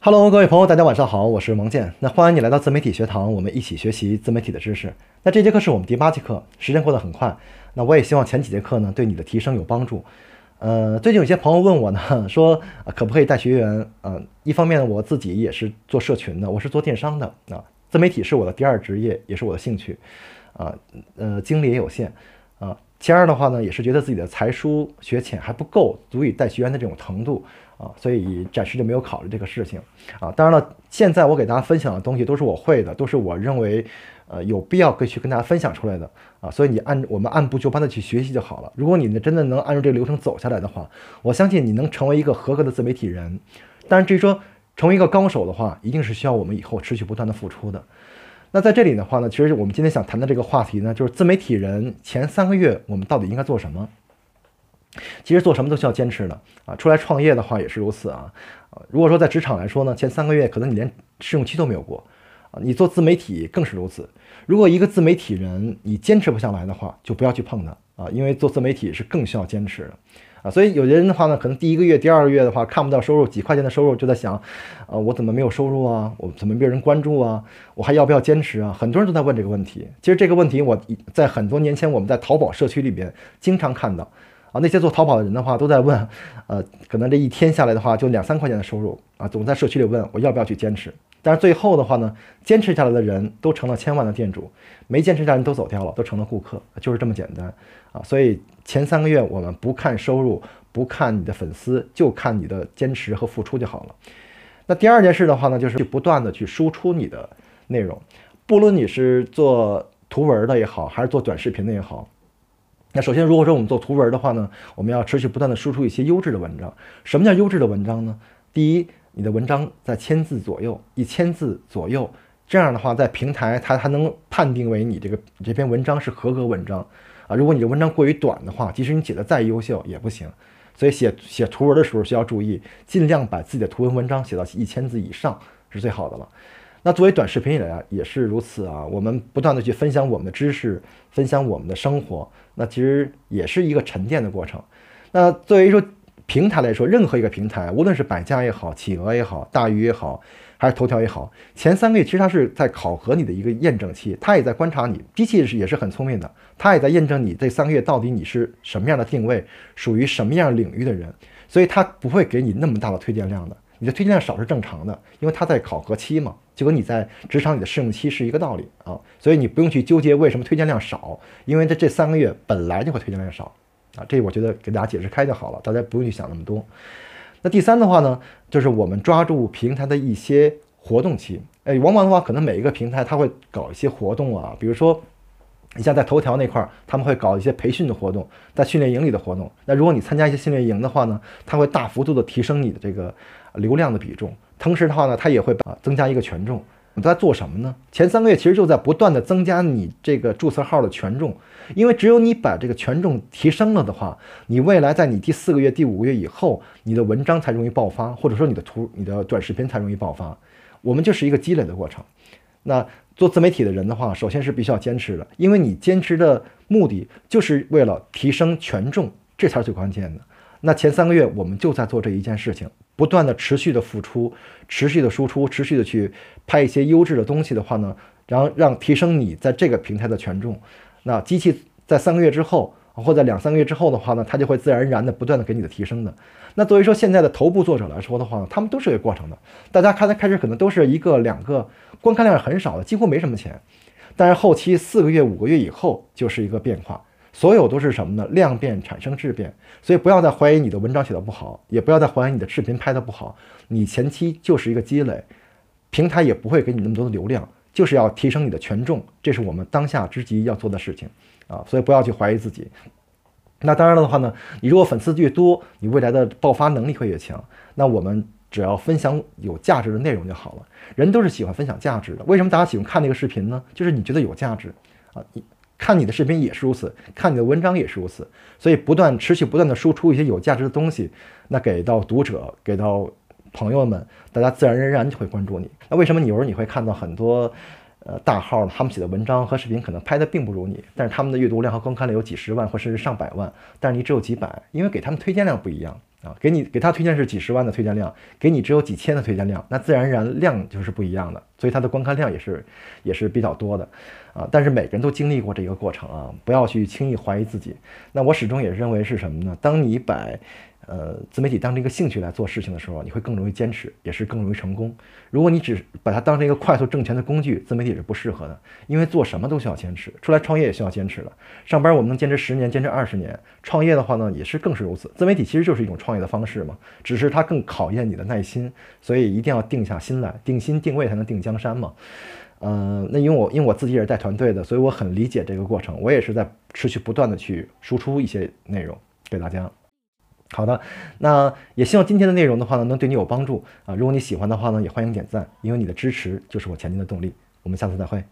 Hello，各位朋友，大家晚上好，我是王健。那欢迎你来到自媒体学堂，我们一起学习自媒体的知识。那这节课是我们第八节课，时间过得很快。那我也希望前几节课呢对你的提升有帮助。呃，最近有些朋友问我呢，说可不可以带学员？呃，一方面呢，我自己也是做社群的，我是做电商的啊，自媒体是我的第二职业，也是我的兴趣。啊，呃，精力也有限啊。其二的话呢，也是觉得自己的才疏学浅还不够，足以带学员的这种程度啊，所以暂时就没有考虑这个事情啊。当然了，现在我给大家分享的东西都是我会的，都是我认为呃有必要可以去跟大家分享出来的啊。所以你按我们按部就班的去学习就好了。如果你真的能按照这个流程走下来的话，我相信你能成为一个合格的自媒体人。但是至于说成为一个高手的话，一定是需要我们以后持续不断的付出的。那在这里的话呢，其实我们今天想谈的这个话题呢，就是自媒体人前三个月我们到底应该做什么？其实做什么都需要坚持的啊，出来创业的话也是如此啊。如果说在职场来说呢，前三个月可能你连试用期都没有过啊，你做自媒体更是如此。如果一个自媒体人你坚持不下来的话，就不要去碰它啊，因为做自媒体是更需要坚持的。啊，所以有些人的话呢，可能第一个月、第二个月的话看不到收入，几块钱的收入就在想，啊，我怎么没有收入啊？我怎么没有人关注啊？我还要不要坚持啊？很多人都在问这个问题。其实这个问题我在很多年前我们在淘宝社区里边经常看到，啊，那些做淘宝的人的话都在问，呃，可能这一天下来的话就两三块钱的收入啊，总在社区里问我要不要去坚持。但是最后的话呢，坚持下来的人都成了千万的店主，没坚持下来都走掉了，都成了顾客，就是这么简单啊！所以前三个月我们不看收入，不看你的粉丝，就看你的坚持和付出就好了。那第二件事的话呢，就是去不断的去输出你的内容，不论你是做图文的也好，还是做短视频的也好。那首先，如果说我们做图文的话呢，我们要持续不断的输出一些优质的文章。什么叫优质的文章呢？第一。你的文章在千字左右，一千字左右，这样的话，在平台它还能判定为你这个这篇文章是合格文章啊。如果你的文章过于短的话，即使你写的再优秀也不行。所以写写图文的时候需要注意，尽量把自己的图文文章写到一千字以上是最好的了。那作为短视频也也是如此啊，我们不断的去分享我们的知识，分享我们的生活，那其实也是一个沉淀的过程。那作为说。平台来说，任何一个平台，无论是百家也好，企鹅也好，大鱼也好，还是头条也好，前三个月其实它是在考核你的一个验证期，它也在观察你。机器是也是很聪明的，它也在验证你这三个月到底你是什么样的定位，属于什么样领域的人，所以它不会给你那么大的推荐量的。你的推荐量少是正常的，因为它在考核期嘛，就跟你在职场里的试用期是一个道理啊。所以你不用去纠结为什么推荐量少，因为这这三个月本来就会推荐量少。啊，这我觉得给大家解释开就好了，大家不用去想那么多。那第三的话呢，就是我们抓住平台的一些活动期。哎，往往的话，可能每一个平台它会搞一些活动啊，比如说，你像在头条那块儿，他们会搞一些培训的活动，在训练营里的活动。那如果你参加一些训练营的话呢，它会大幅度的提升你的这个流量的比重，同时的话呢，它也会啊增加一个权重。你在做什么呢？前三个月其实就在不断的增加你这个注册号的权重，因为只有你把这个权重提升了的话，你未来在你第四个月、第五个月以后，你的文章才容易爆发，或者说你的图、你的短视频才容易爆发。我们就是一个积累的过程。那做自媒体的人的话，首先是必须要坚持的，因为你坚持的目的就是为了提升权重，这才是最关键的。那前三个月我们就在做这一件事情，不断的持续的付出，持续的输出，持续的去拍一些优质的东西的话呢，然后让提升你在这个平台的权重。那机器在三个月之后，或者两三个月之后的话呢，它就会自然而然的不断的给你的提升的。那作为说现在的头部作者来说的话，他们都是有过程的。大家看的开始可能都是一个两个，观看量很少的，几乎没什么钱，但是后期四个月、五个月以后就是一个变化。所有都是什么呢？量变产生质变，所以不要再怀疑你的文章写的不好，也不要再怀疑你的视频拍的不好。你前期就是一个积累，平台也不会给你那么多的流量，就是要提升你的权重，这是我们当下之急要做的事情啊！所以不要去怀疑自己。那当然了的话呢，你如果粉丝越多，你未来的爆发能力会越强。那我们只要分享有价值的内容就好了。人都是喜欢分享价值的，为什么大家喜欢看那个视频呢？就是你觉得有价值啊，你。看你的视频也是如此，看你的文章也是如此，所以不断持续不断的输出一些有价值的东西，那给到读者，给到朋友们，大家自然而然就会关注你。那为什么你有时候你会看到很多呃大号他们写的文章和视频可能拍的并不如你，但是他们的阅读量和观看量有几十万或甚至上百万，但是你只有几百，因为给他们推荐量不一样啊，给你给他推荐是几十万的推荐量，给你只有几千的推荐量，那自然而然量就是不一样的，所以它的观看量也是也是比较多的，啊，但是每个人都经历过这个过程啊，不要去轻易怀疑自己。那我始终也认为是什么呢？当你把呃，自媒体当成一个兴趣来做事情的时候，你会更容易坚持，也是更容易成功。如果你只把它当成一个快速挣钱的工具，自媒体是不适合的，因为做什么都需要坚持，出来创业也需要坚持的。上班我们能坚持十年，坚持二十年，创业的话呢，也是更是如此。自媒体其实就是一种创业的方式嘛，只是它更考验你的耐心，所以一定要定下心来，定心定位才能定江山嘛。嗯，那因为我因为我自己也是带团队的，所以我很理解这个过程，我也是在持续不断的去输出一些内容给大家。好的，那也希望今天的内容的话呢，能对你有帮助啊。如果你喜欢的话呢，也欢迎点赞，因为你的支持就是我前进的动力。我们下次再会。